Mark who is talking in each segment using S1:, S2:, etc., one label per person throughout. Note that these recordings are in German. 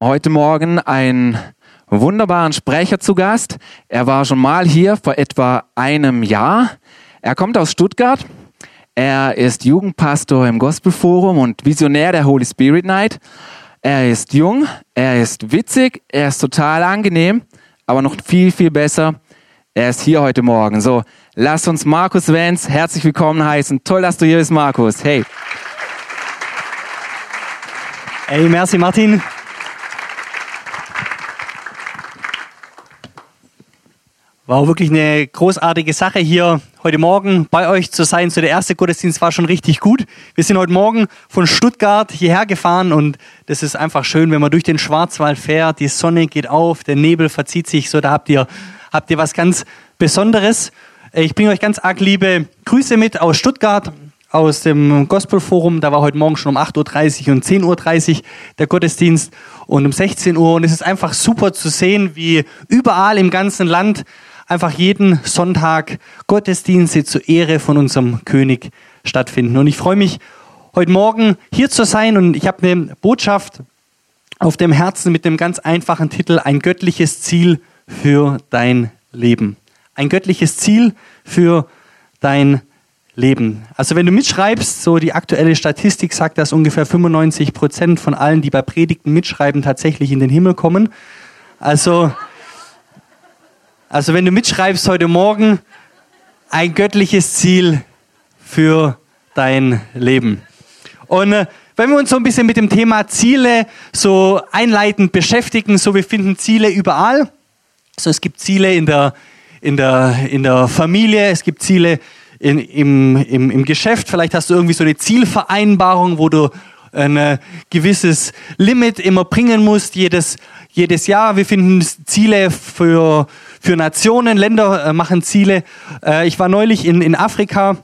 S1: Heute Morgen einen wunderbaren Sprecher zu Gast. Er war schon mal hier vor etwa einem Jahr. Er kommt aus Stuttgart. Er ist Jugendpastor im Gospelforum und Visionär der Holy Spirit Night. Er ist jung, er ist witzig, er ist total angenehm, aber noch viel, viel besser. Er ist hier heute Morgen. So, lass uns Markus Wenz herzlich willkommen heißen. Toll, dass du hier bist, Markus. Hey.
S2: Hey, merci Martin. War wirklich eine großartige Sache hier heute Morgen bei euch zu sein. So der erste Gottesdienst war schon richtig gut. Wir sind heute Morgen von Stuttgart hierher gefahren und das ist einfach schön, wenn man durch den Schwarzwald fährt. Die Sonne geht auf, der Nebel verzieht sich. So da habt ihr habt ihr was ganz Besonderes. Ich bringe euch ganz arg liebe Grüße mit aus Stuttgart aus dem Gospelforum. Da war heute Morgen schon um 8.30 Uhr und 10.30 Uhr der Gottesdienst und um 16 Uhr. Und es ist einfach super zu sehen, wie überall im ganzen Land einfach jeden Sonntag Gottesdienste zur Ehre von unserem König stattfinden. Und ich freue mich, heute Morgen hier zu sein und ich habe eine Botschaft auf dem Herzen mit dem ganz einfachen Titel Ein göttliches Ziel für dein Leben. Ein göttliches Ziel für dein Leben. Also wenn du mitschreibst, so die aktuelle Statistik sagt, dass ungefähr 95 Prozent von allen, die bei Predigten mitschreiben, tatsächlich in den Himmel kommen. Also also wenn du mitschreibst heute Morgen, ein göttliches Ziel für dein Leben. Und äh, wenn wir uns so ein bisschen mit dem Thema Ziele so einleitend beschäftigen, so wir finden Ziele überall. So es gibt Ziele in der, in der, in der Familie, es gibt Ziele in, im, im, im Geschäft. Vielleicht hast du irgendwie so eine Zielvereinbarung, wo du ein äh, gewisses Limit immer bringen musst, jedes, jedes Jahr. Wir finden Ziele für, für Nationen, Länder äh, machen Ziele. Äh, ich war neulich in, in Afrika,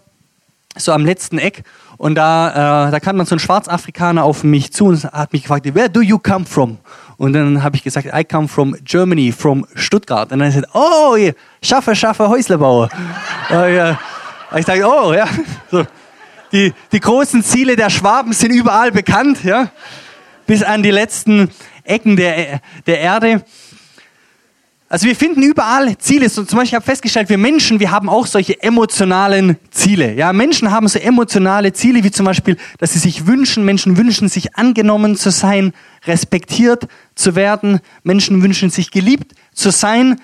S2: so am letzten Eck, und da, äh, da kam dann so ein Schwarzafrikaner auf mich zu und hat mich gefragt, where do you come from? Und dann habe ich gesagt, I come from Germany, from Stuttgart. Und dann hat er gesagt, oh, schaffe, schaffe, Häuslebauer. Ich dachte, oh, ja. So. Die, die großen Ziele der Schwaben sind überall bekannt, ja. Bis an die letzten Ecken der, der Erde. Also wir finden überall Ziele. So zum Beispiel habe ich festgestellt, wir Menschen, wir haben auch solche emotionalen Ziele. Ja, Menschen haben so emotionale Ziele, wie zum Beispiel, dass sie sich wünschen, Menschen wünschen sich angenommen zu sein, respektiert zu werden. Menschen wünschen sich geliebt zu sein,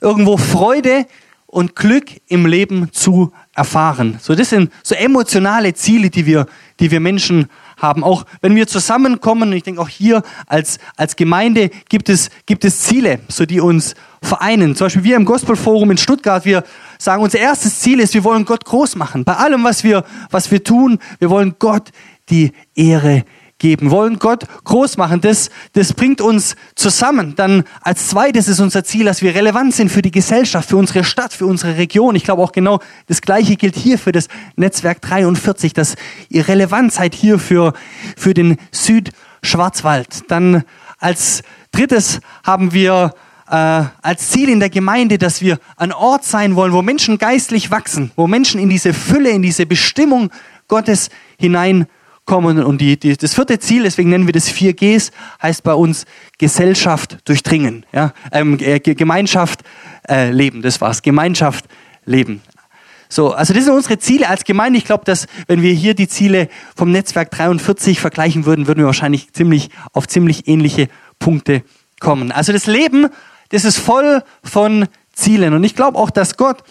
S2: irgendwo Freude und Glück im Leben zu erfahren. So, das sind so emotionale Ziele, die wir, die wir Menschen haben. Auch wenn wir zusammenkommen, und ich denke auch hier als, als Gemeinde gibt es, gibt es Ziele, so die uns vereinen. Zum Beispiel wir im Gospelforum in Stuttgart, wir sagen, unser erstes Ziel ist, wir wollen Gott groß machen. Bei allem, was wir, was wir tun, wir wollen Gott die Ehre geben, wollen Gott groß machen. Das, das bringt uns zusammen. Dann als zweites ist unser Ziel, dass wir relevant sind für die Gesellschaft, für unsere Stadt, für unsere Region. Ich glaube auch genau das Gleiche gilt hier für das Netzwerk 43, dass ihr relevant seid hier für, für den Südschwarzwald. Dann als drittes haben wir äh, als Ziel in der Gemeinde, dass wir ein Ort sein wollen, wo Menschen geistlich wachsen, wo Menschen in diese Fülle, in diese Bestimmung Gottes hinein kommen. Und die, die, das vierte Ziel, deswegen nennen wir das 4Gs, heißt bei uns Gesellschaft durchdringen. Ja? Ähm, äh, Gemeinschaft äh, leben, das war's. Gemeinschaft leben. So, also das sind unsere Ziele als Gemeinde. Ich glaube, dass wenn wir hier die Ziele vom Netzwerk 43 vergleichen würden, würden wir wahrscheinlich ziemlich auf ziemlich ähnliche Punkte kommen. Also das Leben, das ist voll von Zielen. Und ich glaube auch, dass Gott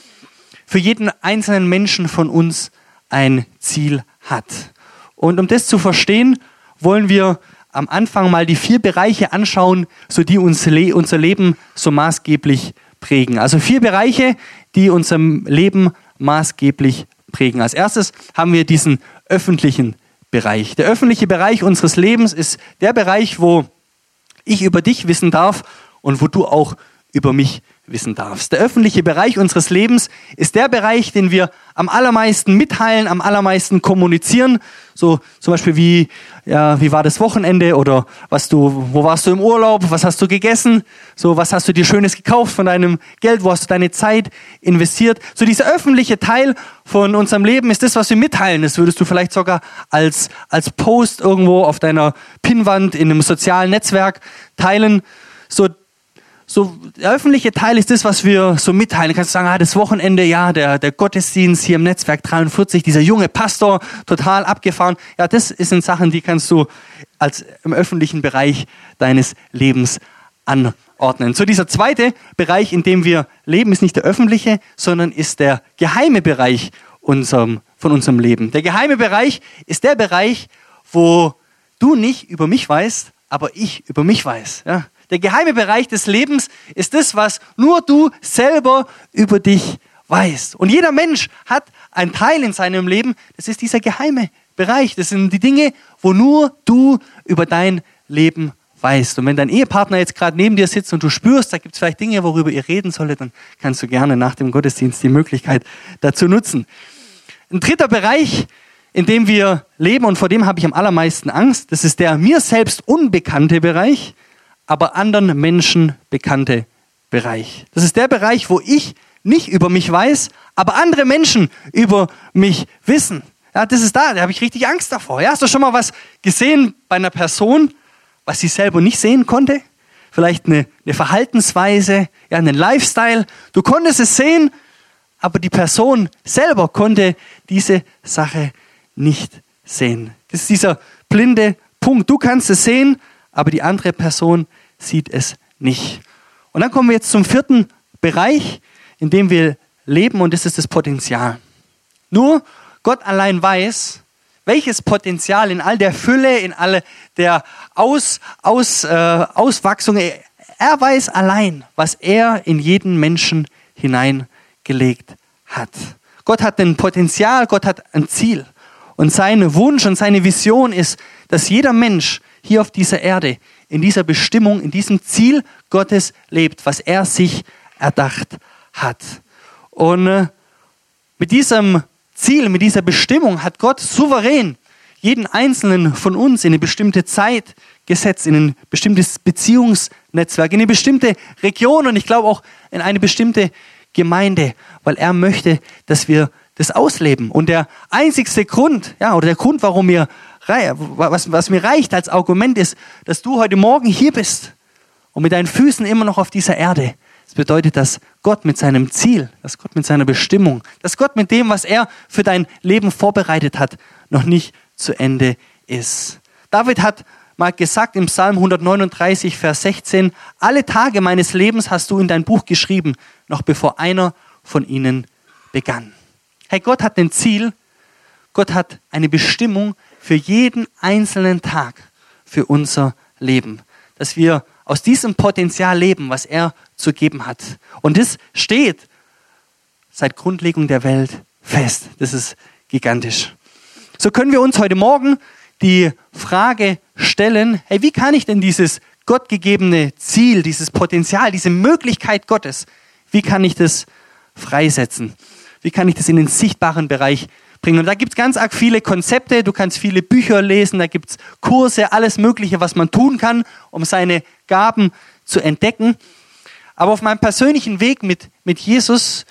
S2: für jeden einzelnen Menschen von uns ein Ziel hat. Und um das zu verstehen, wollen wir am Anfang mal die vier Bereiche anschauen, so die uns le unser Leben so maßgeblich prägen. Also vier Bereiche, die unser Leben maßgeblich prägen. Als erstes haben wir diesen öffentlichen Bereich. Der öffentliche Bereich unseres Lebens ist der Bereich, wo ich über dich wissen darf und wo du auch über mich wissen darfst. Der öffentliche Bereich unseres Lebens ist der Bereich, den wir am allermeisten mitteilen, am allermeisten kommunizieren. So zum Beispiel wie, ja, wie war das Wochenende oder was du, wo warst du im Urlaub, was hast du gegessen, so was hast du dir Schönes gekauft von deinem Geld, wo hast du deine Zeit investiert. So dieser öffentliche Teil von unserem Leben ist das, was wir mitteilen. Das würdest du vielleicht sogar als, als Post irgendwo auf deiner Pinnwand in einem sozialen Netzwerk teilen. So so der öffentliche Teil ist das, was wir so mitteilen. Du kannst sagen, ah, das Wochenende, ja, der, der Gottesdienst hier im Netzwerk 43, dieser junge Pastor, total abgefahren. Ja, das sind Sachen, die kannst du als im öffentlichen Bereich deines Lebens anordnen. So dieser zweite Bereich, in dem wir leben, ist nicht der öffentliche, sondern ist der geheime Bereich unserem, von unserem Leben. Der geheime Bereich ist der Bereich, wo du nicht über mich weißt, aber ich über mich weiß. Ja? Der geheime Bereich des Lebens ist das, was nur du selber über dich weißt. Und jeder Mensch hat einen Teil in seinem Leben, das ist dieser geheime Bereich. Das sind die Dinge, wo nur du über dein Leben weißt. Und wenn dein Ehepartner jetzt gerade neben dir sitzt und du spürst, da gibt es vielleicht Dinge, worüber ihr reden solltet, dann kannst du gerne nach dem Gottesdienst die Möglichkeit dazu nutzen. Ein dritter Bereich, in dem wir leben und vor dem habe ich am allermeisten Angst, das ist der mir selbst unbekannte Bereich aber anderen Menschen bekannte Bereich. Das ist der Bereich, wo ich nicht über mich weiß, aber andere Menschen über mich wissen. Ja, das ist da, da habe ich richtig Angst davor. Ja, hast du schon mal was gesehen bei einer Person, was sie selber nicht sehen konnte? Vielleicht eine, eine Verhaltensweise, ja, einen Lifestyle. Du konntest es sehen, aber die Person selber konnte diese Sache nicht sehen. Das ist dieser blinde Punkt. Du kannst es sehen, aber die andere Person sieht es nicht. Und dann kommen wir jetzt zum vierten Bereich, in dem wir leben, und das ist das Potenzial. Nur Gott allein weiß, welches Potenzial in all der Fülle, in all der Aus, Aus, äh, Auswachsung, er weiß allein, was er in jeden Menschen hineingelegt hat. Gott hat ein Potenzial, Gott hat ein Ziel. Und sein Wunsch und seine Vision ist, dass jeder Mensch hier auf dieser Erde in dieser Bestimmung, in diesem Ziel Gottes lebt, was er sich erdacht hat. Und äh, mit diesem Ziel, mit dieser Bestimmung hat Gott souverän jeden einzelnen von uns in eine bestimmte Zeit gesetzt, in ein bestimmtes Beziehungsnetzwerk, in eine bestimmte Region und ich glaube auch in eine bestimmte Gemeinde, weil er möchte, dass wir das ausleben. Und der einzigste Grund, ja, oder der Grund, warum wir was, was mir reicht als Argument ist, dass du heute Morgen hier bist und mit deinen Füßen immer noch auf dieser Erde. Das bedeutet, dass Gott mit seinem Ziel, dass Gott mit seiner Bestimmung, dass Gott mit dem, was er für dein Leben vorbereitet hat, noch nicht zu Ende ist. David hat mal gesagt im Psalm 139, Vers 16, alle Tage meines Lebens hast du in dein Buch geschrieben, noch bevor einer von ihnen begann. Hey, Gott hat ein Ziel, Gott hat eine Bestimmung, für jeden einzelnen Tag für unser Leben. Dass wir aus diesem Potenzial leben, was er zu geben hat. Und das steht seit Grundlegung der Welt fest. Das ist gigantisch. So können wir uns heute Morgen die Frage stellen, hey, wie kann ich denn dieses gottgegebene Ziel, dieses Potenzial, diese Möglichkeit Gottes, wie kann ich das freisetzen? Wie kann ich das in den sichtbaren Bereich bringen. Und da gibt es ganz arg viele Konzepte, du kannst viele Bücher lesen, da gibt es Kurse, alles Mögliche, was man tun kann, um seine Gaben zu entdecken. Aber auf meinem persönlichen Weg mit, mit Jesus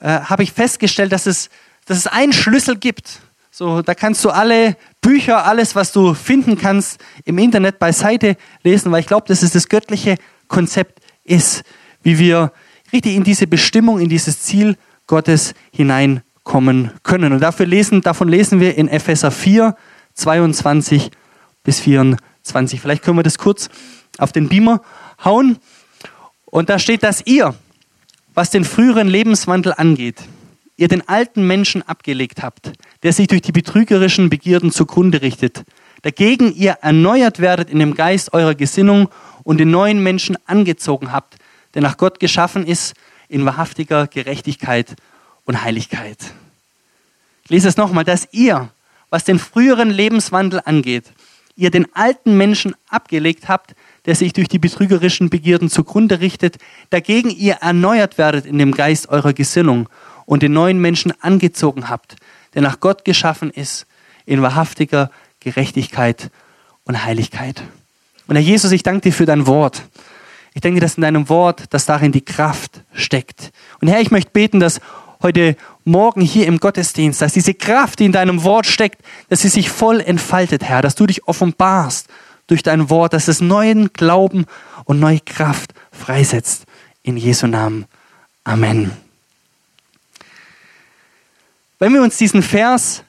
S2: äh, habe ich festgestellt, dass es, dass es einen Schlüssel gibt. So, da kannst du alle Bücher, alles, was du finden kannst, im Internet beiseite lesen, weil ich glaube, dass es das göttliche Konzept ist, wie wir richtig in diese Bestimmung, in dieses Ziel Gottes hinein kommen können. Und dafür lesen, davon lesen wir in Epheser 4, 22 bis 24. Vielleicht können wir das kurz auf den Beamer hauen. Und da steht, dass ihr, was den früheren Lebenswandel angeht, ihr den alten Menschen abgelegt habt, der sich durch die betrügerischen Begierden zugrunde richtet. Dagegen ihr erneuert werdet in dem Geist eurer Gesinnung und den neuen Menschen angezogen habt, der nach Gott geschaffen ist in wahrhaftiger Gerechtigkeit und Heiligkeit. Ich lese es nochmal, dass ihr, was den früheren Lebenswandel angeht, ihr den alten Menschen abgelegt habt, der sich durch die betrügerischen Begierden zugrunde richtet, dagegen ihr erneuert werdet in dem Geist eurer Gesinnung und den neuen Menschen angezogen habt, der nach Gott geschaffen ist, in wahrhaftiger Gerechtigkeit und Heiligkeit. Und Herr Jesus, ich danke dir für dein Wort. Ich denke, dass in deinem Wort, dass darin die Kraft steckt. Und Herr, ich möchte beten, dass heute Morgen hier im Gottesdienst, dass diese Kraft, die in deinem Wort steckt, dass sie sich voll entfaltet, Herr, dass du dich offenbarst durch dein Wort, dass es neuen Glauben und neue Kraft freisetzt. In Jesu Namen. Amen. Wenn wir uns diesen Vers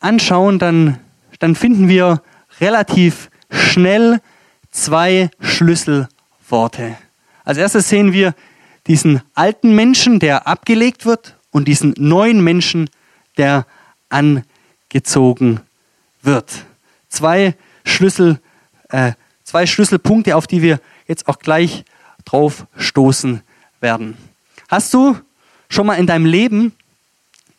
S2: anschauen, dann, dann finden wir relativ schnell zwei Schlüsselworte. Als erstes sehen wir diesen alten Menschen, der abgelegt wird, und diesen neuen Menschen, der angezogen wird. Zwei, Schlüssel, äh, zwei Schlüsselpunkte, auf die wir jetzt auch gleich drauf stoßen werden. Hast du schon mal in deinem Leben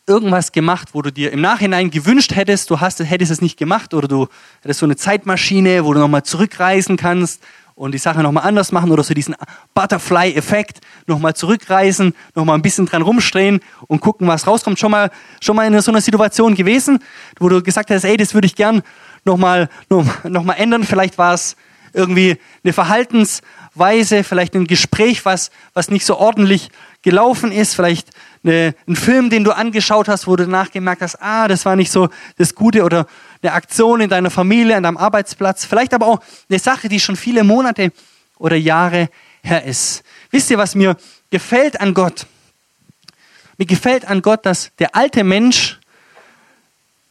S2: irgendwas gemacht, wo du dir im Nachhinein gewünscht hättest, du hast, hättest es nicht gemacht oder du hättest so eine Zeitmaschine, wo du nochmal zurückreisen kannst und die Sache nochmal anders machen oder so diesen Butterfly-Effekt nochmal zurückreisen, nochmal ein bisschen dran rumstehen und gucken, was rauskommt. Schon mal, schon mal in so einer Situation gewesen, wo du gesagt hast, ey, das würde ich gern nochmal noch mal ändern. Vielleicht war es irgendwie eine Verhaltensweise, vielleicht ein Gespräch, was, was nicht so ordentlich gelaufen ist, vielleicht eine, ein Film, den du angeschaut hast, wo du danach gemerkt hast, ah, das war nicht so das Gute oder eine Aktion in deiner Familie, an deinem Arbeitsplatz, vielleicht aber auch eine Sache, die schon viele Monate oder Jahre her ist. Wisst ihr, was mir gefällt an Gott? Mir gefällt an Gott, dass der alte Mensch,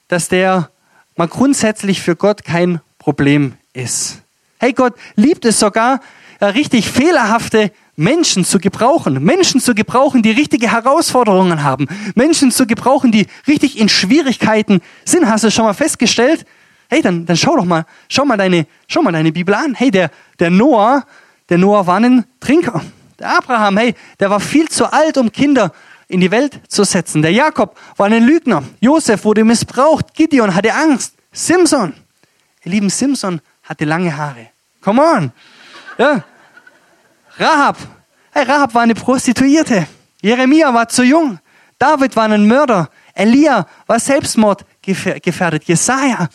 S2: dass der mal grundsätzlich für Gott kein Problem ist. Hey, Gott liebt es sogar, richtig fehlerhafte Menschen zu gebrauchen, Menschen zu gebrauchen, die richtige Herausforderungen haben, Menschen zu gebrauchen, die richtig in Schwierigkeiten sind. Hast du schon mal festgestellt? Hey, dann, dann schau doch mal, schau mal deine, schau mal deine Bibel an. Hey, der, der Noah, der Noah war ein Trinker. Der Abraham, hey, der war viel zu alt, um Kinder in die Welt zu setzen. Der Jakob war ein Lügner. Josef wurde missbraucht. Gideon hatte Angst. Simson, ihr lieben Simson hatte lange Haare. Come on. Ja, Rahab. Hey, Rahab war eine Prostituierte. Jeremia war zu jung. David war ein Mörder. Elia war Selbstmord gefährdet. Jesaja,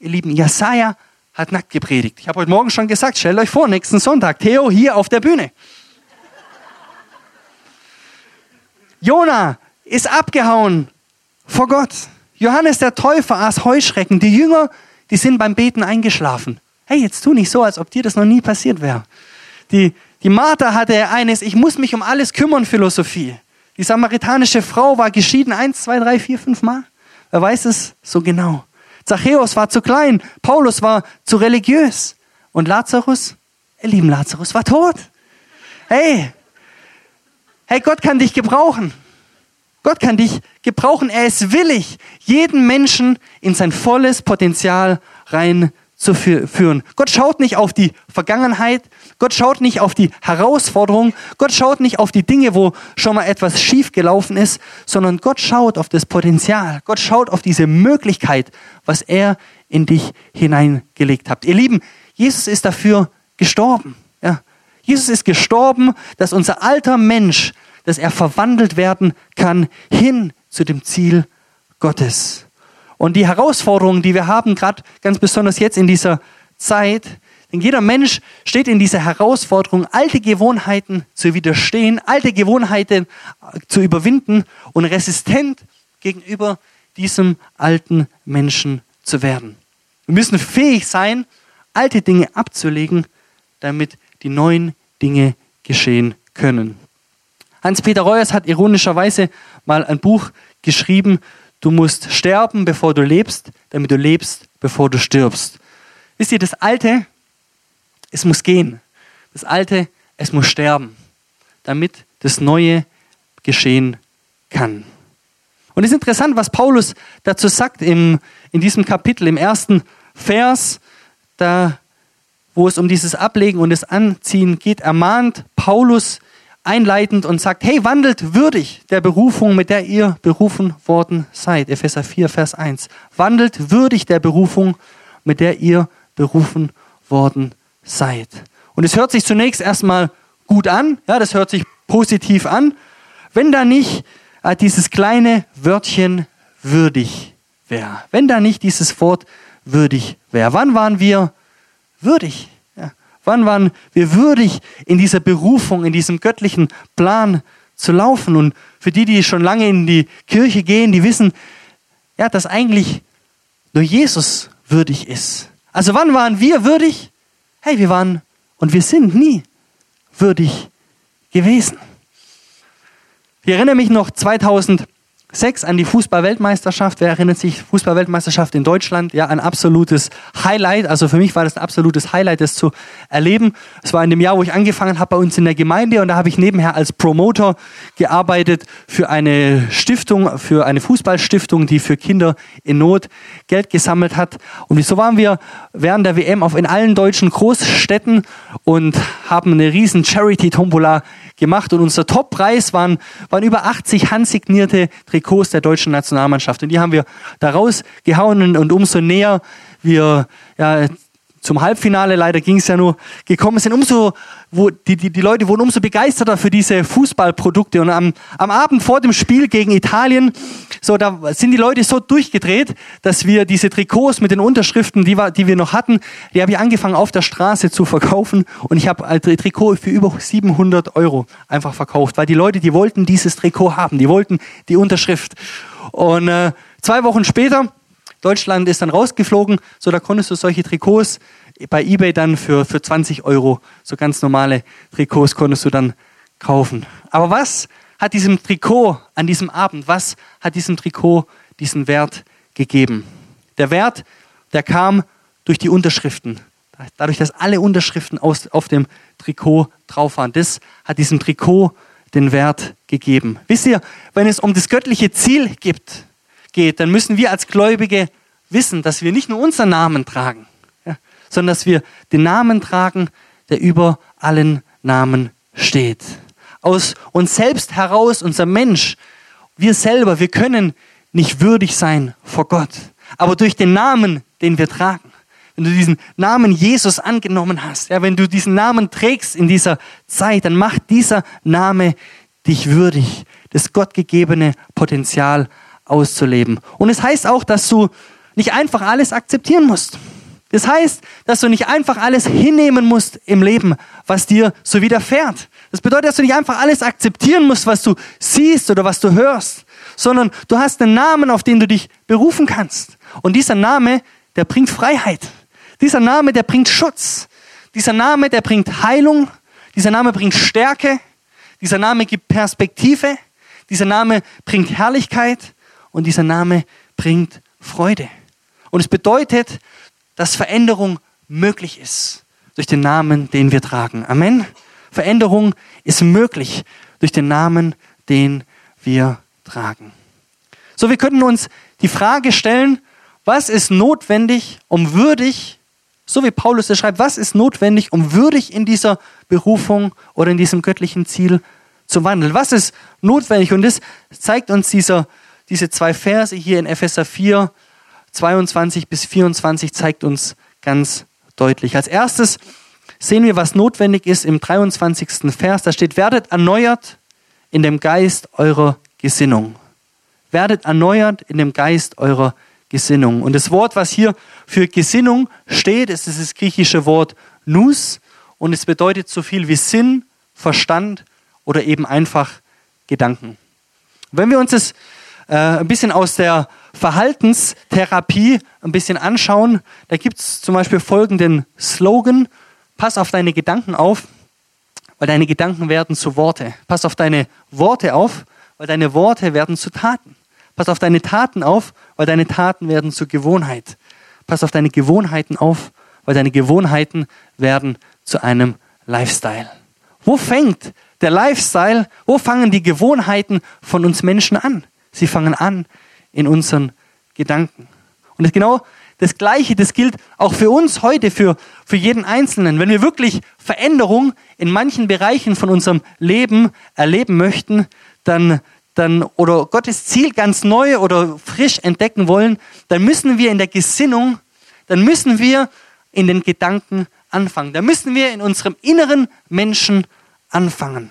S2: ihr Lieben, Jesaja hat nackt gepredigt. Ich habe heute Morgen schon gesagt, stellt euch vor, nächsten Sonntag, Theo hier auf der Bühne. Jona ist abgehauen vor Gott. Johannes der Täufer aß Heuschrecken. Die Jünger, die sind beim Beten eingeschlafen. Hey, jetzt tu nicht so, als ob dir das noch nie passiert wäre. Die, die Martha hatte eines, ich muss mich um alles kümmern, Philosophie. Die samaritanische Frau war geschieden eins, zwei, drei, vier, fünf Mal. Wer weiß es so genau. Zachäus war zu klein, Paulus war zu religiös. Und Lazarus, ihr lieben Lazarus, war tot. Hey, hey, Gott kann dich gebrauchen. Gott kann dich gebrauchen. Er ist willig, jeden Menschen in sein volles Potenzial rein zu führen. Gott schaut nicht auf die Vergangenheit, Gott schaut nicht auf die Herausforderung, Gott schaut nicht auf die Dinge, wo schon mal etwas schief gelaufen ist, sondern Gott schaut auf das Potenzial. Gott schaut auf diese Möglichkeit, was er in dich hineingelegt hat. Ihr Lieben, Jesus ist dafür gestorben. Ja. Jesus ist gestorben, dass unser alter Mensch, dass er verwandelt werden kann hin zu dem Ziel Gottes. Und die Herausforderungen, die wir haben, gerade ganz besonders jetzt in dieser Zeit, denn jeder Mensch steht in dieser Herausforderung, alte Gewohnheiten zu widerstehen, alte Gewohnheiten äh, zu überwinden und resistent gegenüber diesem alten Menschen zu werden. Wir müssen fähig sein, alte Dinge abzulegen, damit die neuen Dinge geschehen können. Hans-Peter Reuers hat ironischerweise mal ein Buch geschrieben Du musst sterben, bevor du lebst, damit du lebst, bevor du stirbst. Wisst ihr, das Alte, es muss gehen. Das Alte, es muss sterben, damit das Neue geschehen kann. Und es ist interessant, was Paulus dazu sagt im, in diesem Kapitel, im ersten Vers, da, wo es um dieses Ablegen und das Anziehen geht, ermahnt Paulus einleitend und sagt, hey, wandelt würdig der Berufung, mit der ihr berufen worden seid. Epheser 4, Vers 1. Wandelt würdig der Berufung, mit der ihr berufen worden seid. Und es hört sich zunächst erstmal gut an, ja, das hört sich positiv an, wenn da nicht äh, dieses kleine Wörtchen würdig wäre. Wenn da nicht dieses Wort würdig wäre. Wann waren wir würdig? Wann waren wir würdig, in dieser Berufung, in diesem göttlichen Plan zu laufen? Und für die, die schon lange in die Kirche gehen, die wissen, ja, dass eigentlich nur Jesus würdig ist. Also wann waren wir würdig? Hey, wir waren und wir sind nie würdig gewesen. Ich erinnere mich noch 2000 Sechs an die Fußball-Weltmeisterschaft. Wer erinnert sich? Fußball-Weltmeisterschaft in Deutschland. Ja, ein absolutes Highlight. Also für mich war das ein absolutes Highlight, das zu erleben. Es war in dem Jahr, wo ich angefangen habe bei uns in der Gemeinde und da habe ich nebenher als Promoter gearbeitet für eine Stiftung, für eine Fußballstiftung, die für Kinder in Not Geld gesammelt hat. Und so waren wir während der WM auf in allen deutschen Großstädten und haben eine riesen Charity-Tombola gemacht und unser Toppreis waren, waren über 80 handsignierte Trikots der deutschen Nationalmannschaft. Und die haben wir da rausgehauen und umso näher wir ja, zum Halbfinale, leider ging es ja nur, gekommen sind, umso, wo die, die, die Leute wurden umso begeisterter für diese Fußballprodukte. Und am, am Abend vor dem Spiel gegen Italien, so, da sind die Leute so durchgedreht, dass wir diese Trikots mit den Unterschriften, die, wir, die wir noch hatten, die habe ich angefangen auf der Straße zu verkaufen. Und ich habe ein Trikot für über 700 Euro einfach verkauft, weil die Leute, die wollten dieses Trikot haben, die wollten die Unterschrift. Und äh, zwei Wochen später, Deutschland ist dann rausgeflogen, so da konntest du solche Trikots bei eBay dann für, für 20 Euro, so ganz normale Trikots konntest du dann kaufen. Aber was hat diesem Trikot an diesem Abend, was hat diesem Trikot diesen Wert gegeben? Der Wert, der kam durch die Unterschriften. Dadurch, dass alle Unterschriften aus, auf dem Trikot drauf waren. Das hat diesem Trikot den Wert gegeben. Wisst ihr, wenn es um das göttliche Ziel gibt, geht, dann müssen wir als Gläubige wissen, dass wir nicht nur unseren Namen tragen, ja, sondern dass wir den Namen tragen, der über allen Namen steht. Aus uns selbst heraus, unser Mensch, wir selber, wir können nicht würdig sein vor Gott. Aber durch den Namen, den wir tragen, wenn du diesen Namen Jesus angenommen hast, ja, wenn du diesen Namen trägst in dieser Zeit, dann macht dieser Name dich würdig, das gottgegebene Potenzial auszuleben. Und es heißt auch, dass du nicht einfach alles akzeptieren musst. Das heißt, dass du nicht einfach alles hinnehmen musst im Leben, was dir so widerfährt. Das bedeutet, dass du nicht einfach alles akzeptieren musst, was du siehst oder was du hörst, sondern du hast einen Namen, auf den du dich berufen kannst. Und dieser Name, der bringt Freiheit. Dieser Name, der bringt Schutz. Dieser Name, der bringt Heilung. Dieser Name bringt Stärke. Dieser Name gibt Perspektive. Dieser Name bringt Herrlichkeit. Und dieser Name bringt Freude. Und es bedeutet, dass Veränderung möglich ist durch den Namen, den wir tragen. Amen. Veränderung ist möglich durch den Namen, den wir tragen. So, wir könnten uns die Frage stellen, was ist notwendig, um würdig, so wie Paulus es schreibt, was ist notwendig, um würdig in dieser Berufung oder in diesem göttlichen Ziel zu wandeln? Was ist notwendig? Und das zeigt uns dieser diese zwei Verse hier in Epheser 4, 22 bis 24 zeigt uns ganz deutlich. Als erstes sehen wir, was notwendig ist im 23. Vers. Da steht, werdet erneuert in dem Geist eurer Gesinnung. Werdet erneuert in dem Geist eurer Gesinnung. Und das Wort, was hier für Gesinnung steht, ist das griechische Wort Nus und es bedeutet so viel wie Sinn, Verstand oder eben einfach Gedanken. Wenn wir uns das äh, ein bisschen aus der Verhaltenstherapie ein bisschen anschauen, da gibt es zum Beispiel folgenden Slogan, pass auf deine Gedanken auf, weil deine Gedanken werden zu Worte. Pass auf deine Worte auf, weil deine Worte werden zu Taten. Pass auf deine Taten auf, weil deine Taten werden zur Gewohnheit. Pass auf deine Gewohnheiten auf, weil deine Gewohnheiten werden zu einem Lifestyle. Wo fängt der Lifestyle, wo fangen die Gewohnheiten von uns Menschen an? Sie fangen an in unseren Gedanken. Und das genau das Gleiche, das gilt auch für uns heute, für, für jeden Einzelnen. Wenn wir wirklich Veränderung in manchen Bereichen von unserem Leben erleben möchten, dann, dann, oder Gottes Ziel ganz neu oder frisch entdecken wollen, dann müssen wir in der Gesinnung, dann müssen wir in den Gedanken anfangen. Da müssen wir in unserem inneren Menschen anfangen.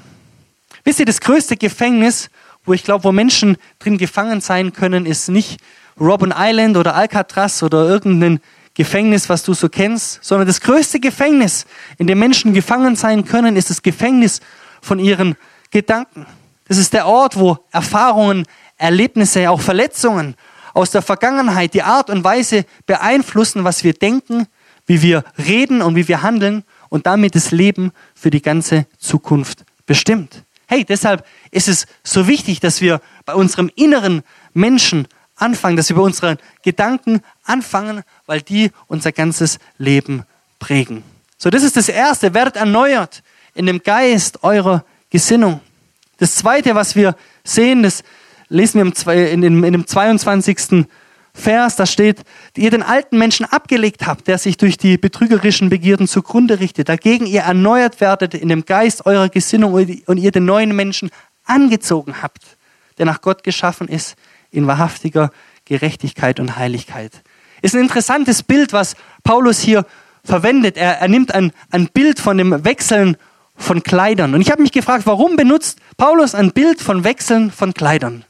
S2: Wisst ihr, das größte Gefängnis, wo ich glaube, wo Menschen drin gefangen sein können, ist nicht Robben Island oder Alcatraz oder irgendein Gefängnis, was du so kennst, sondern das größte Gefängnis, in dem Menschen gefangen sein können, ist das Gefängnis von ihren Gedanken. Das ist der Ort, wo Erfahrungen, Erlebnisse, auch Verletzungen aus der Vergangenheit die Art und Weise beeinflussen, was wir denken, wie wir reden und wie wir handeln und damit das Leben für die ganze Zukunft bestimmt. Hey, deshalb ist es so wichtig, dass wir bei unserem inneren Menschen anfangen, dass wir bei unseren Gedanken anfangen, weil die unser ganzes Leben prägen. So, das ist das Erste. Werdet erneuert in dem Geist eurer Gesinnung. Das Zweite, was wir sehen, das lesen wir in dem 22. Vers, da steht, ihr den alten Menschen abgelegt habt, der sich durch die betrügerischen Begierden zugrunde richtet, dagegen ihr erneuert werdet in dem Geist eurer Gesinnung und ihr den neuen Menschen angezogen habt, der nach Gott geschaffen ist, in wahrhaftiger Gerechtigkeit und Heiligkeit. Ist ein interessantes Bild, was Paulus hier verwendet. Er, er nimmt ein, ein Bild von dem Wechseln von Kleidern. Und ich habe mich gefragt, warum benutzt Paulus ein Bild von Wechseln von Kleidern?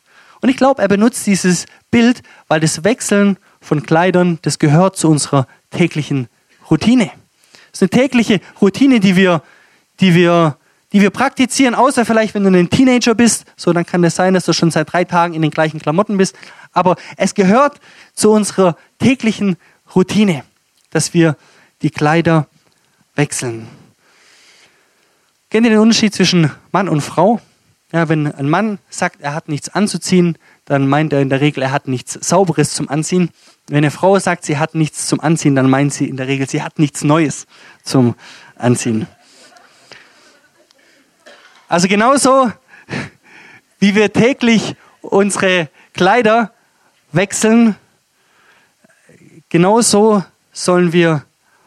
S2: Und ich glaube, er benutzt dieses Bild, weil das Wechseln von Kleidern, das gehört zu unserer täglichen Routine. Das ist eine tägliche Routine, die wir, die wir, die wir praktizieren, außer vielleicht, wenn du ein Teenager bist, so dann kann es das sein, dass du schon seit drei Tagen in den gleichen Klamotten bist. Aber es gehört zu unserer täglichen Routine, dass wir die Kleider wechseln. Kennt ihr den Unterschied zwischen Mann und Frau? Ja, wenn ein Mann sagt, er hat nichts anzuziehen, dann meint er in der Regel, er hat nichts Sauberes zum Anziehen. Wenn eine Frau sagt, sie hat nichts zum Anziehen, dann meint sie in der Regel, sie hat nichts Neues zum Anziehen. Also genauso, wie wir täglich unsere Kleider wechseln, genauso sollen wir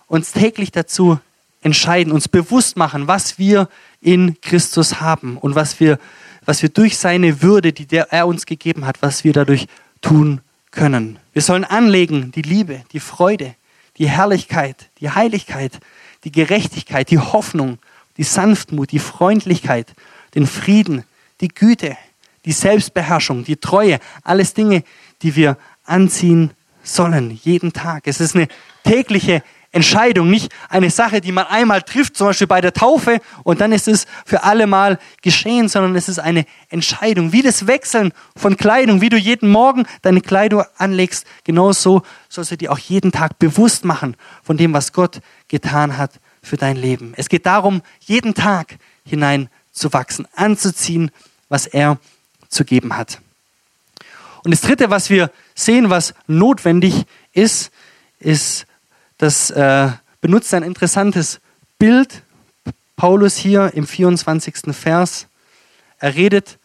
S2: uns täglich dazu entscheiden, uns bewusst machen, was wir in Christus haben und was wir, was wir durch seine Würde, die der, er uns gegeben hat, was wir dadurch tun können. Wir sollen anlegen die Liebe, die Freude, die Herrlichkeit, die Heiligkeit, die Gerechtigkeit, die Hoffnung, die Sanftmut, die Freundlichkeit, den Frieden, die Güte, die Selbstbeherrschung, die Treue, alles Dinge, die wir anziehen sollen, jeden Tag. Es ist eine tägliche Entscheidung, nicht eine Sache, die man einmal trifft, zum Beispiel bei der Taufe und dann ist es für alle Mal geschehen, sondern es ist eine Entscheidung. Wie das Wechseln von Kleidung, wie du jeden Morgen deine Kleidung anlegst, genauso sollst du dir auch jeden Tag bewusst machen von dem, was Gott getan hat für dein Leben. Es geht darum, jeden Tag hinein zu wachsen, anzuziehen, was er zu geben hat. Und das Dritte, was wir sehen, was notwendig ist, ist das äh, benutzt ein interessantes Bild. Paulus hier im 24. Vers. Er redet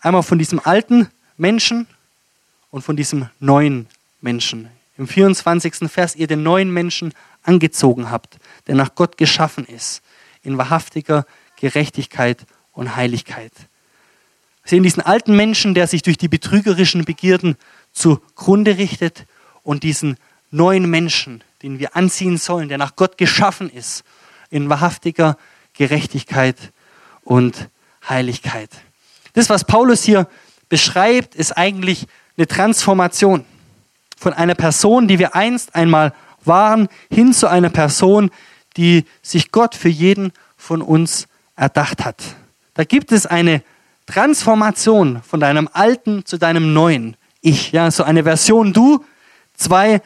S2: einmal von diesem alten Menschen und von diesem neuen Menschen. Im 24. Vers, ihr den neuen Menschen angezogen habt, der nach Gott geschaffen ist, in wahrhaftiger Gerechtigkeit und Heiligkeit. Wir sehen diesen alten Menschen, der sich durch die betrügerischen Begierden zugrunde richtet und diesen neuen Menschen, den wir anziehen sollen, der nach Gott geschaffen ist, in wahrhaftiger Gerechtigkeit und Heiligkeit. Das, was Paulus hier beschreibt, ist eigentlich eine Transformation von einer Person, die wir einst einmal waren, hin zu einer Person, die sich Gott für jeden von uns erdacht hat. Da gibt es eine Transformation von deinem alten zu deinem neuen Ich, ja, so eine Version du 2.0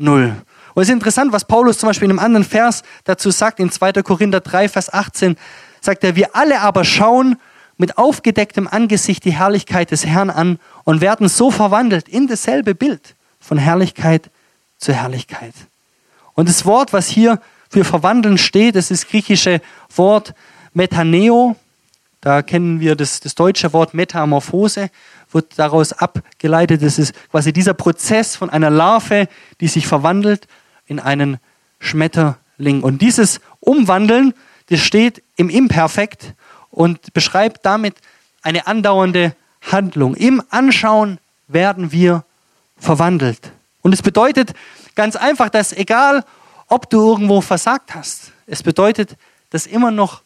S2: null. Und es ist interessant, was Paulus zum Beispiel in einem anderen Vers dazu sagt, in 2. Korinther 3, Vers 18, sagt er, wir alle aber schauen mit aufgedecktem Angesicht die Herrlichkeit des Herrn an und werden so verwandelt in dasselbe Bild von Herrlichkeit zu Herrlichkeit. Und das Wort, was hier für verwandeln steht, das ist das griechische Wort Metaneo. Da kennen wir das, das deutsche Wort Metamorphose wird daraus abgeleitet. Das ist quasi dieser Prozess von einer Larve, die sich verwandelt in einen Schmetterling. Und dieses Umwandeln, das steht im Imperfekt und beschreibt damit eine andauernde Handlung. Im Anschauen werden wir verwandelt. Und es bedeutet ganz einfach, dass egal, ob du irgendwo versagt hast. Es bedeutet, dass immer noch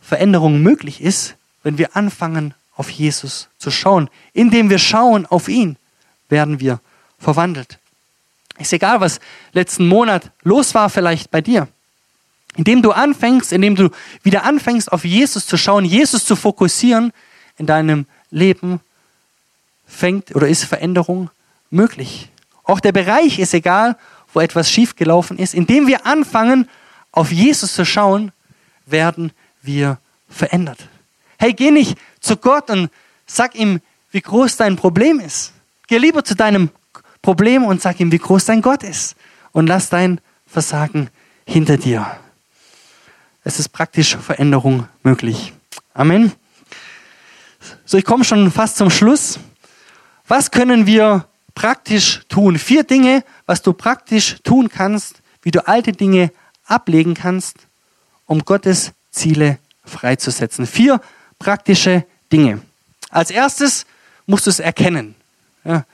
S2: Veränderung möglich ist, wenn wir anfangen, auf Jesus zu schauen. Indem wir schauen auf ihn, werden wir verwandelt. Ist egal, was letzten Monat los war vielleicht bei dir. Indem du anfängst, indem du wieder anfängst, auf Jesus zu schauen, Jesus zu fokussieren in deinem Leben, fängt oder ist Veränderung möglich. Auch der Bereich ist egal, wo etwas schiefgelaufen ist. Indem wir anfangen, auf Jesus zu schauen, werden wir verändert. Hey, geh nicht zu Gott und sag ihm, wie groß dein Problem ist. Geh lieber zu deinem Problem und sag ihm, wie groß dein Gott ist. Und lass dein Versagen hinter dir. Es ist praktisch Veränderung möglich. Amen. So, ich komme schon fast zum Schluss. Was können wir praktisch tun? Vier Dinge, was du praktisch tun kannst, wie du alte Dinge ablegen kannst, um Gottes Ziele freizusetzen. Vier praktische Dinge. Als erstes musst du es erkennen. Ja.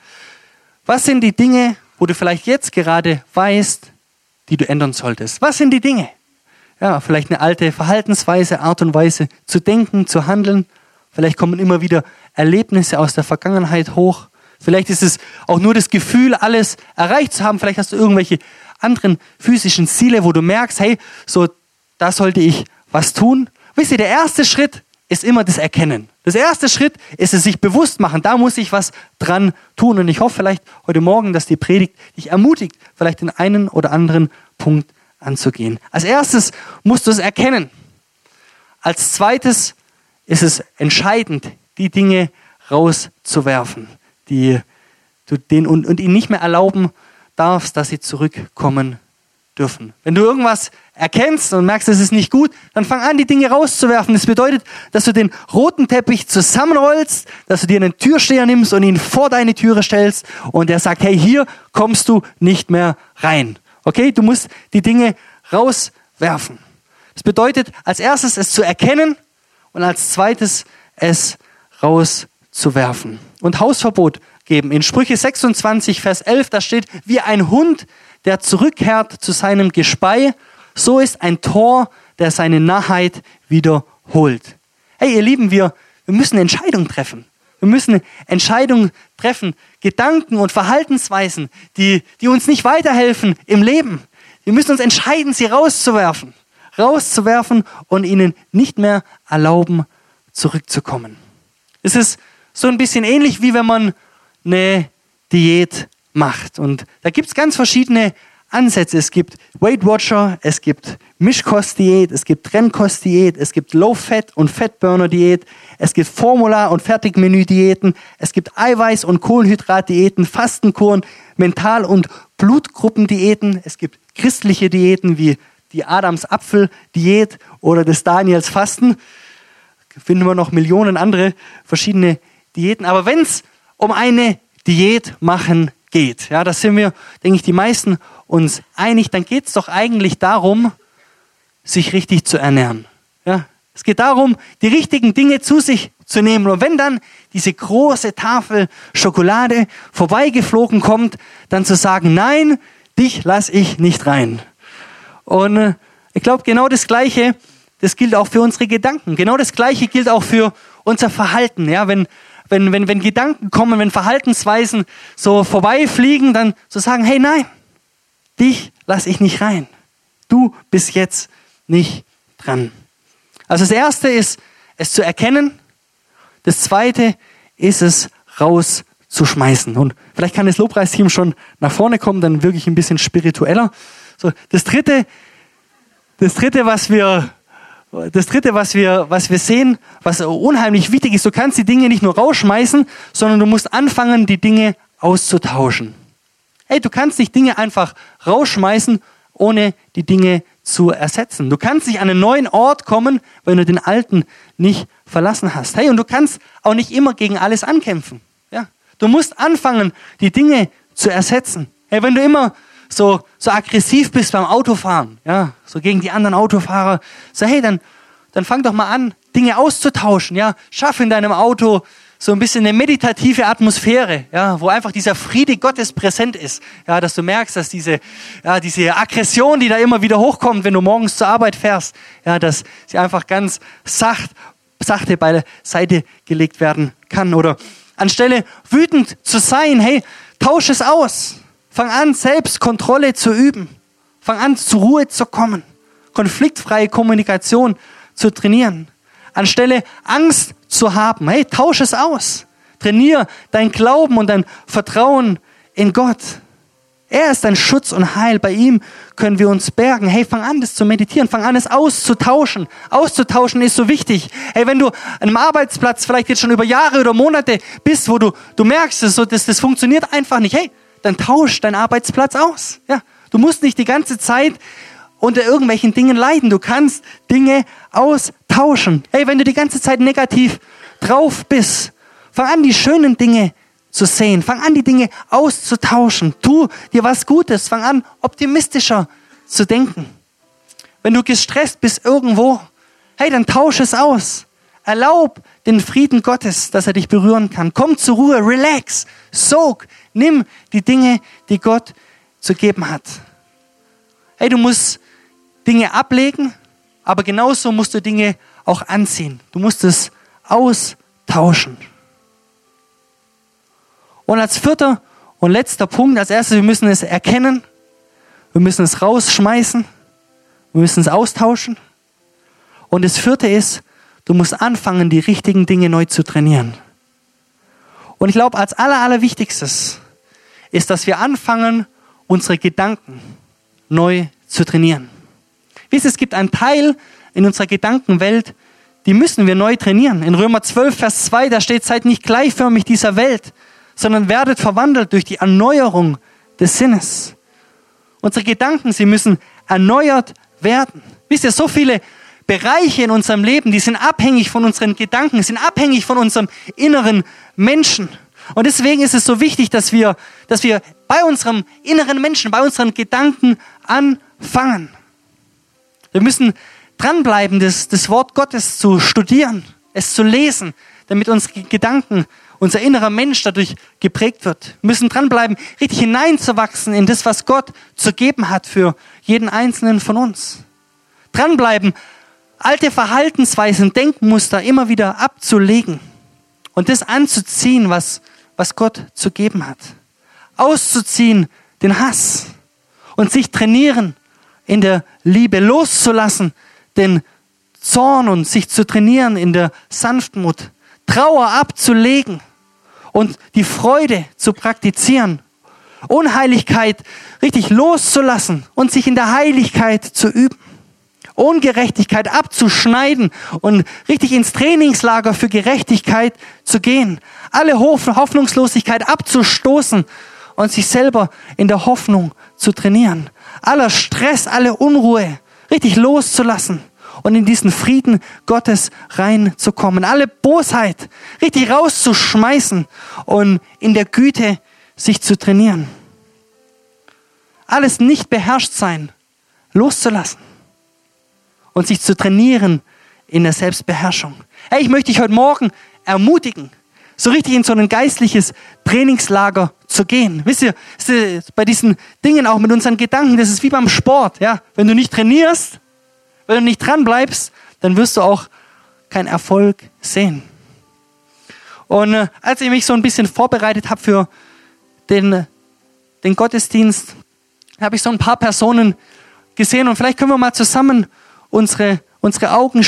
S2: Was sind die Dinge, wo du vielleicht jetzt gerade weißt, die du ändern solltest? Was sind die Dinge? Ja, vielleicht eine alte Verhaltensweise, Art und Weise zu denken, zu handeln. Vielleicht kommen immer wieder Erlebnisse aus der Vergangenheit hoch. Vielleicht ist es auch nur das Gefühl, alles erreicht zu haben. Vielleicht hast du irgendwelche anderen physischen Ziele, wo du merkst, hey, so, da sollte ich was tun. Wisst ihr, der erste Schritt ist immer das Erkennen. Das erste Schritt ist es sich bewusst machen. Da muss ich was dran tun. Und ich hoffe vielleicht heute Morgen, dass die Predigt dich ermutigt, vielleicht den einen oder anderen Punkt anzugehen. Als erstes musst du es erkennen. Als zweites ist es entscheidend, die Dinge rauszuwerfen, die du den und, und ihnen nicht mehr erlauben darfst, dass sie zurückkommen dürfen. Wenn du irgendwas erkennst und merkst, es ist nicht gut, dann fang an, die Dinge rauszuwerfen. Das bedeutet, dass du den roten Teppich zusammenrollst, dass du dir einen Türsteher nimmst und ihn vor deine Türe stellst und der sagt, hey, hier kommst du nicht mehr rein. Okay, du musst die Dinge rauswerfen. Das bedeutet, als erstes es zu erkennen und als zweites es rauszuwerfen. Und Hausverbot geben. In Sprüche 26, Vers 11, da steht, wie ein Hund, der zurückkehrt zu seinem Gespei, so ist ein Tor, der seine Nahheit wiederholt. Hey, ihr Lieben, wir, wir müssen Entscheidungen treffen. Wir müssen Entscheidungen treffen, Gedanken und Verhaltensweisen, die, die uns nicht weiterhelfen im Leben. Wir müssen uns entscheiden, sie rauszuwerfen. Rauszuwerfen und ihnen nicht mehr erlauben, zurückzukommen. Es ist so ein bisschen ähnlich, wie wenn man eine Diät macht. Und da gibt es ganz verschiedene Ansätze. Es gibt Weight Watcher, es gibt Mischkostdiät, es gibt Trennkostdiät, es gibt Low-Fat und Fatburner-Diät, es gibt Formula- und Fertigmenü-Diäten, es gibt Eiweiß- und Kohlenhydrat-Diäten, Fastenkuren, Mental- und Blutgruppendiäten, es gibt christliche Diäten wie die Adams-Apfel-Diät oder des Daniels Fasten. Finden wir noch Millionen andere verschiedene Diäten. Aber wenn es um eine Diät machen geht, ja, da sind wir, denke ich, die meisten uns einig, dann geht es doch eigentlich darum, sich richtig zu ernähren. Ja, es geht darum, die richtigen Dinge zu sich zu nehmen. Und wenn dann diese große Tafel Schokolade vorbeigeflogen kommt, dann zu sagen, nein, dich lasse ich nicht rein. Und äh, ich glaube, genau das Gleiche, das gilt auch für unsere Gedanken. Genau das Gleiche gilt auch für unser Verhalten. Ja, wenn, wenn, wenn, wenn Gedanken kommen, wenn Verhaltensweisen so vorbeifliegen, dann zu sagen, hey, nein, dich lasse ich nicht rein. Du bist jetzt nicht dran. Also das erste ist, es zu erkennen. Das zweite ist es rauszuschmeißen. Und vielleicht kann das Lobpreisteam schon nach vorne kommen, dann wirklich ein bisschen spiritueller. So, das dritte, das dritte, was wir, das dritte, was wir, was wir sehen, was unheimlich wichtig ist, du kannst die Dinge nicht nur rausschmeißen, sondern du musst anfangen, die Dinge auszutauschen. Hey, du kannst nicht Dinge einfach rausschmeißen, ohne die Dinge zu ersetzen. Du kannst nicht an einen neuen Ort kommen, wenn du den alten nicht verlassen hast. Hey, und du kannst auch nicht immer gegen alles ankämpfen. Ja? Du musst anfangen, die Dinge zu ersetzen. Hey, wenn du immer so, so aggressiv bist beim Autofahren, ja, so gegen die anderen Autofahrer, so hey, dann, dann fang doch mal an, Dinge auszutauschen, ja. Schaff in deinem Auto so ein bisschen eine meditative Atmosphäre, ja, wo einfach dieser Friede Gottes präsent ist. Ja, dass du merkst, dass diese, ja, diese Aggression, die da immer wieder hochkommt, wenn du morgens zur Arbeit fährst, ja, dass sie einfach ganz sacht, sachte beiseite gelegt werden kann. Oder anstelle wütend zu sein, hey, tausch es aus. Fang an, selbst Kontrolle zu üben. Fang an, zur Ruhe zu kommen. Konfliktfreie Kommunikation zu trainieren. Anstelle Angst zu haben, hey, tausch es aus. Trainier dein Glauben und dein Vertrauen in Gott. Er ist dein Schutz und Heil. Bei ihm können wir uns bergen. Hey, fang an, das zu meditieren. Fang an, es auszutauschen. Auszutauschen ist so wichtig. Hey, wenn du an einem Arbeitsplatz vielleicht jetzt schon über Jahre oder Monate bist, wo du, du merkst, das, das, das funktioniert einfach nicht. Hey, dann tausch deinen Arbeitsplatz aus. Ja, du musst nicht die ganze Zeit unter irgendwelchen Dingen leiden. Du kannst Dinge austauschen. Hey, wenn du die ganze Zeit negativ drauf bist, fang an, die schönen Dinge zu sehen. Fang an, die Dinge auszutauschen. Tu dir was Gutes. Fang an, optimistischer zu denken. Wenn du gestresst bist irgendwo, hey, dann tausche es aus. Erlaub den Frieden Gottes, dass er dich berühren kann. Komm zur Ruhe, relax, sog, nimm die Dinge, die Gott zu geben hat. Hey, du musst Dinge ablegen, aber genauso musst du Dinge auch anziehen. Du musst es austauschen. Und als vierter und letzter Punkt, als erstes, wir müssen es erkennen, wir müssen es rausschmeißen, wir müssen es austauschen. Und das vierte ist, du musst anfangen, die richtigen Dinge neu zu trainieren. Und ich glaube, als aller, allerwichtigstes ist, dass wir anfangen, unsere Gedanken neu zu trainieren. Wisst ihr, es gibt einen Teil in unserer Gedankenwelt, die müssen wir neu trainieren. In Römer 12, Vers 2, da steht, seid nicht gleichförmig dieser Welt, sondern werdet verwandelt durch die Erneuerung des Sinnes. Unsere Gedanken, sie müssen erneuert werden. Wisst ihr, so viele Bereiche in unserem Leben, die sind abhängig von unseren Gedanken, sind abhängig von unserem inneren Menschen. Und deswegen ist es so wichtig, dass wir, dass wir bei unserem inneren Menschen, bei unseren Gedanken anfangen. Wir müssen dranbleiben, das, das Wort Gottes zu studieren, es zu lesen, damit unsere Gedanken, unser innerer Mensch dadurch geprägt wird. Wir müssen dranbleiben, richtig hineinzuwachsen in das, was Gott zu geben hat für jeden einzelnen von uns. Dranbleiben, alte Verhaltensweisen, Denkmuster immer wieder abzulegen und das anzuziehen, was, was Gott zu geben hat. Auszuziehen den Hass und sich trainieren, in der Liebe loszulassen, den Zorn und sich zu trainieren in der Sanftmut, Trauer abzulegen und die Freude zu praktizieren, Unheiligkeit richtig loszulassen und sich in der Heiligkeit zu üben. Ungerechtigkeit abzuschneiden und richtig ins Trainingslager für Gerechtigkeit zu gehen. Alle Hoffnungslosigkeit abzustoßen und sich selber in der Hoffnung zu trainieren aller Stress, alle Unruhe richtig loszulassen und in diesen Frieden Gottes reinzukommen. Alle Bosheit richtig rauszuschmeißen und in der Güte sich zu trainieren. Alles nicht beherrscht sein loszulassen und sich zu trainieren in der Selbstbeherrschung. Hey, ich möchte dich heute Morgen ermutigen, so richtig in so ein geistliches Trainingslager zu gehen. Wisst ihr, bei diesen Dingen auch mit unseren Gedanken, das ist wie beim Sport. Ja? Wenn du nicht trainierst, wenn du nicht dran bleibst, dann wirst du auch keinen Erfolg sehen. Und äh, als ich mich so ein bisschen vorbereitet habe für den, den Gottesdienst, habe ich so ein paar Personen gesehen und vielleicht können wir mal zusammen unsere, unsere Augen,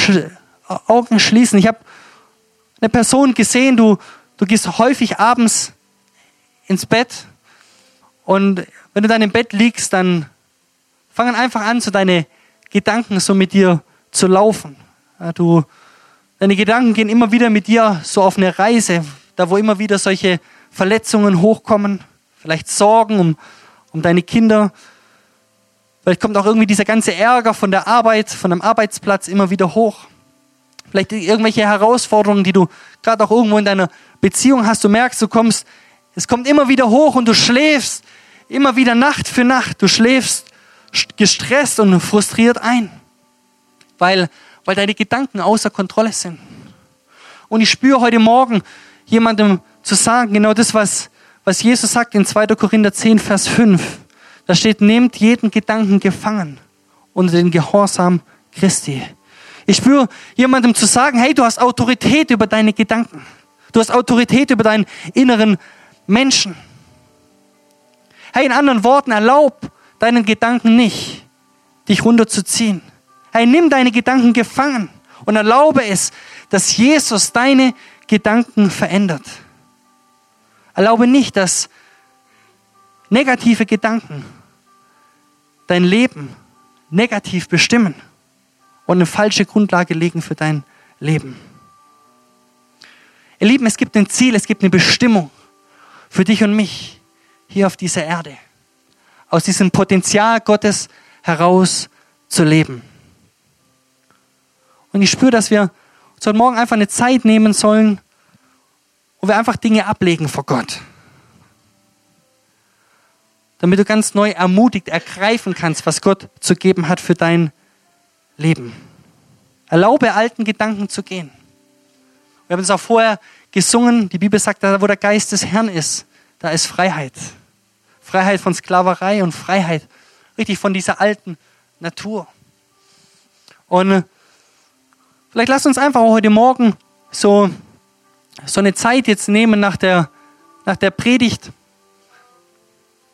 S2: Augen schließen. Ich habe eine Person gesehen, du, du gehst häufig abends ins Bett und wenn du dann im Bett liegst, dann fangen einfach an, so deine Gedanken so mit dir zu laufen. Du, deine Gedanken gehen immer wieder mit dir so auf eine Reise, da wo immer wieder solche Verletzungen hochkommen, vielleicht Sorgen um, um deine Kinder. Vielleicht kommt auch irgendwie dieser ganze Ärger von der Arbeit, von dem Arbeitsplatz immer wieder hoch. Vielleicht irgendwelche Herausforderungen, die du gerade auch irgendwo in deiner Beziehung hast. Du merkst, du kommst, es kommt immer wieder hoch und du schläfst immer wieder Nacht für Nacht. Du schläfst gestresst und frustriert ein, weil, weil deine Gedanken außer Kontrolle sind. Und ich spüre heute Morgen jemandem zu sagen, genau das, was, was Jesus sagt in 2. Korinther 10, Vers 5. Da steht, nehmt jeden Gedanken gefangen unter den Gehorsam Christi. Ich spüre jemandem zu sagen, hey, du hast Autorität über deine Gedanken. Du hast Autorität über deinen inneren Menschen. Hey, in anderen Worten, erlaub deinen Gedanken nicht, dich runterzuziehen. Hey, nimm deine Gedanken gefangen und erlaube es, dass Jesus deine Gedanken verändert. Erlaube nicht, dass negative Gedanken dein Leben negativ bestimmen und eine falsche Grundlage legen für dein Leben. Ihr Lieben, es gibt ein Ziel, es gibt eine Bestimmung für dich und mich hier auf dieser Erde. Aus diesem Potenzial Gottes heraus zu leben. Und ich spüre, dass wir uns heute Morgen einfach eine Zeit nehmen sollen, wo wir einfach Dinge ablegen vor Gott. Damit du ganz neu ermutigt ergreifen kannst, was Gott zu geben hat für dein Leben. Erlaube alten Gedanken zu gehen. Wir haben es auch vorher gesungen, die Bibel sagt, da wo der Geist des Herrn ist, da ist Freiheit. Freiheit von Sklaverei und Freiheit richtig von dieser alten Natur. Und äh, vielleicht lasst uns einfach heute Morgen so, so eine Zeit jetzt nehmen nach der, nach der Predigt,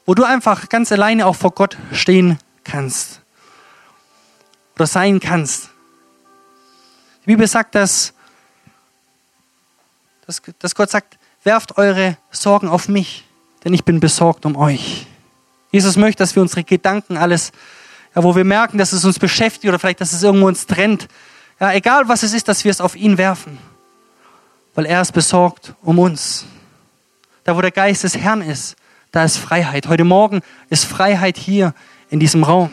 S2: wo du einfach ganz alleine auch vor Gott stehen kannst oder sein kannst. Die Bibel sagt, dass, dass, dass Gott sagt, werft eure Sorgen auf mich, denn ich bin besorgt um euch. Jesus möchte, dass wir unsere Gedanken alles, ja, wo wir merken, dass es uns beschäftigt oder vielleicht, dass es irgendwo uns trennt, ja, egal was es ist, dass wir es auf ihn werfen, weil er ist besorgt um uns. Da, wo der Geist des Herrn ist, da ist Freiheit. Heute Morgen ist Freiheit hier in diesem Raum.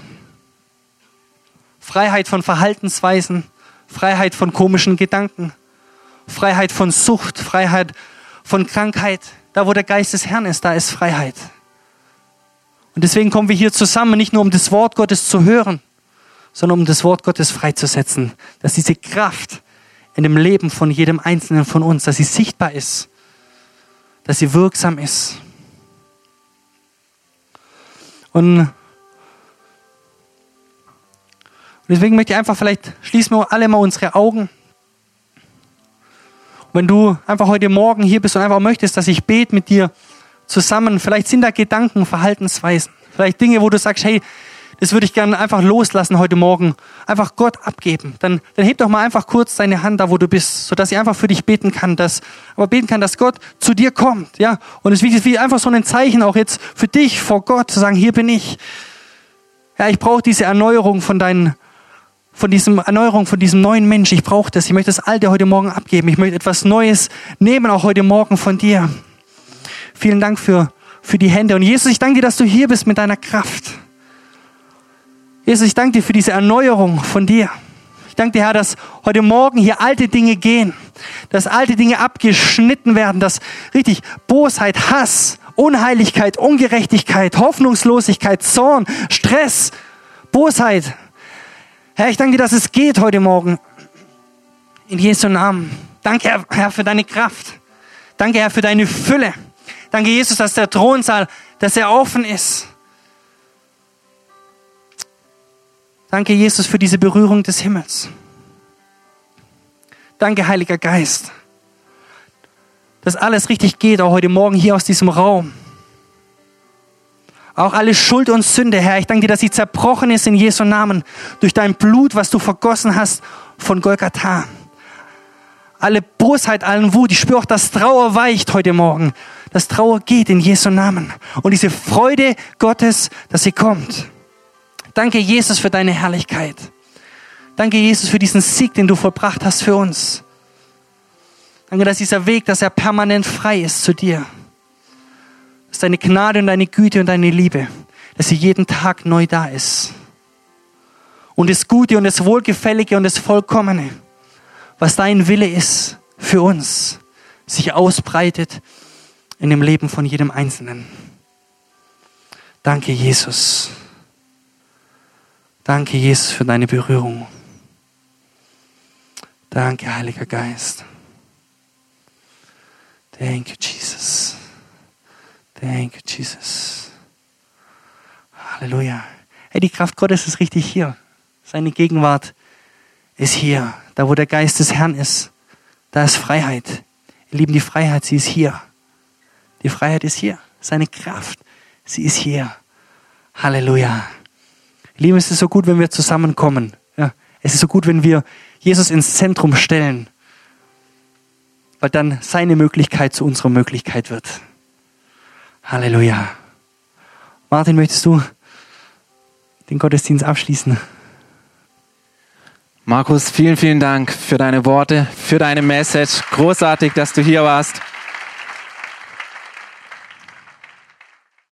S2: Freiheit von Verhaltensweisen, Freiheit von komischen Gedanken, Freiheit von Sucht, Freiheit von Krankheit. Da, wo der Geist des Herrn ist, da ist Freiheit. Und deswegen kommen wir hier zusammen, nicht nur um das Wort Gottes zu hören, sondern um das Wort Gottes freizusetzen, dass diese Kraft in dem Leben von jedem Einzelnen von uns, dass sie sichtbar ist, dass sie wirksam ist. Und Und deswegen möchte ich einfach, vielleicht schließen wir alle mal unsere Augen. Und wenn du einfach heute Morgen hier bist und einfach möchtest, dass ich bete mit dir zusammen, vielleicht sind da Gedanken, Verhaltensweisen, vielleicht Dinge, wo du sagst, hey, das würde ich gerne einfach loslassen heute Morgen, einfach Gott abgeben. Dann, dann heb doch mal einfach kurz deine Hand da, wo du bist, sodass ich einfach für dich beten kann, dass, aber beten kann, dass Gott zu dir kommt, ja. Und es ist wie einfach so ein Zeichen auch jetzt für dich vor Gott zu sagen, hier bin ich. Ja, ich brauche diese Erneuerung von deinen von diesem Erneuerung, von diesem neuen Mensch. Ich brauche das. Ich möchte das Alte heute Morgen abgeben. Ich möchte etwas Neues nehmen, auch heute Morgen von dir. Vielen Dank für, für die Hände. Und Jesus, ich danke dir, dass du hier bist mit deiner Kraft. Jesus, ich danke dir für diese Erneuerung von dir. Ich danke dir, Herr, dass heute Morgen hier alte Dinge gehen, dass alte Dinge abgeschnitten werden, dass richtig Bosheit, Hass, Unheiligkeit, Ungerechtigkeit, Hoffnungslosigkeit, Zorn, Stress, Bosheit, Herr, ich danke dir, dass es geht heute Morgen. In Jesu Namen. Danke, Herr, Herr, für deine Kraft. Danke, Herr, für deine Fülle. Danke, Jesus, dass der Thronsaal, dass er offen ist. Danke, Jesus, für diese Berührung des Himmels. Danke, Heiliger Geist, dass alles richtig geht, auch heute Morgen hier aus diesem Raum. Auch alle Schuld und Sünde, Herr, ich danke dir, dass sie zerbrochen ist in Jesu Namen durch dein Blut, was du vergossen hast von Golgatha. Alle Bosheit, allen Wut, ich spüre auch, dass Trauer weicht heute Morgen. Das Trauer geht in Jesu Namen. Und diese Freude Gottes, dass sie kommt. Danke, Jesus, für deine Herrlichkeit. Danke, Jesus, für diesen Sieg, den du vollbracht hast für uns. Danke, dass dieser Weg, dass er permanent frei ist zu dir dass deine Gnade und deine Güte und deine Liebe, dass sie jeden Tag neu da ist. Und das Gute und das Wohlgefällige und das Vollkommene, was dein Wille ist für uns, sich ausbreitet in dem Leben von jedem Einzelnen. Danke, Jesus. Danke, Jesus, für deine Berührung. Danke, Heiliger Geist. Thank you, Jesus. Thank you, Jesus. Halleluja. Hey, die Kraft Gottes ist richtig hier. Seine Gegenwart ist hier. Da, wo der Geist des Herrn ist, da ist Freiheit. Ihr Lieben, die Freiheit, sie ist hier. Die Freiheit ist hier. Seine Kraft, sie ist hier. Halleluja. Lieben, es ist so gut, wenn wir zusammenkommen. Ja, es ist so gut, wenn wir Jesus ins Zentrum stellen, weil dann seine Möglichkeit zu unserer Möglichkeit wird. Halleluja. Martin, möchtest du den Gottesdienst abschließen?
S1: Markus, vielen, vielen Dank für deine Worte, für deine Message. Großartig, dass du hier warst.